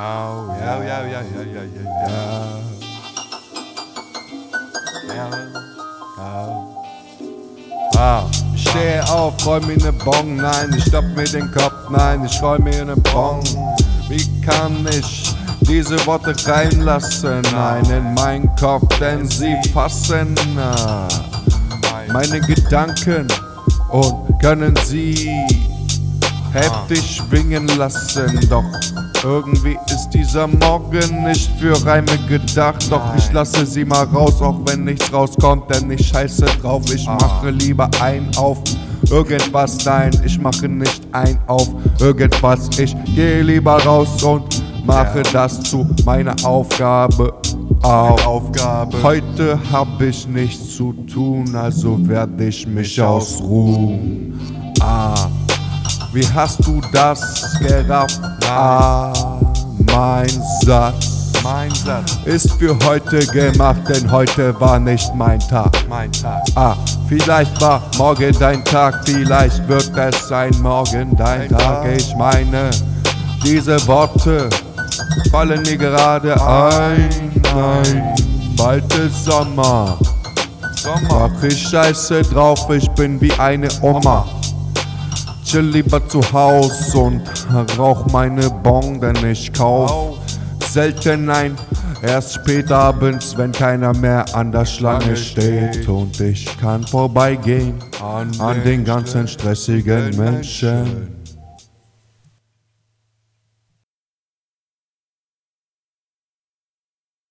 Oh, ja, ja, ja, ja, ja, ja, ja. Ja. Ah. Ich stehe auf, roll mir ne Bong, nein, ich stopp mir den Kopf, nein, ich roll mir ne Bong. Wie kann ich diese Worte reinlassen? Nein, in meinen Kopf, denn sie fassen äh, meine Gedanken und können sie heftig schwingen lassen. Doch irgendwie ist dieser Morgen nicht für Reime gedacht. Doch ich lasse sie mal raus, auch wenn nichts rauskommt, denn ich scheiße drauf. Ich mache lieber ein auf irgendwas. Nein, ich mache nicht ein auf irgendwas. Ich gehe lieber raus und mache das zu meiner Aufgabe. Auf. Aufgabe. Heute hab ich nichts zu tun, also werde ich mich ausruhen. Ah, wie hast du das gerafft? Ah, mein Satz Mein Satz, ist für heute gemacht, denn heute war nicht mein Tag. mein Tag. Ah, vielleicht war morgen dein Tag, vielleicht wird es sein morgen dein Tag. Ich meine, diese Worte fallen mir gerade ein. Nein, bald ist Sommer. Sommer. Mach ich scheiße drauf, ich bin wie eine Oma. Chill lieber zu Haus und rauch meine Bon, denn ich kauf selten ein. Erst spät abends, wenn keiner mehr an der Schlange steht und ich kann vorbeigehen an den ganzen stressigen Menschen.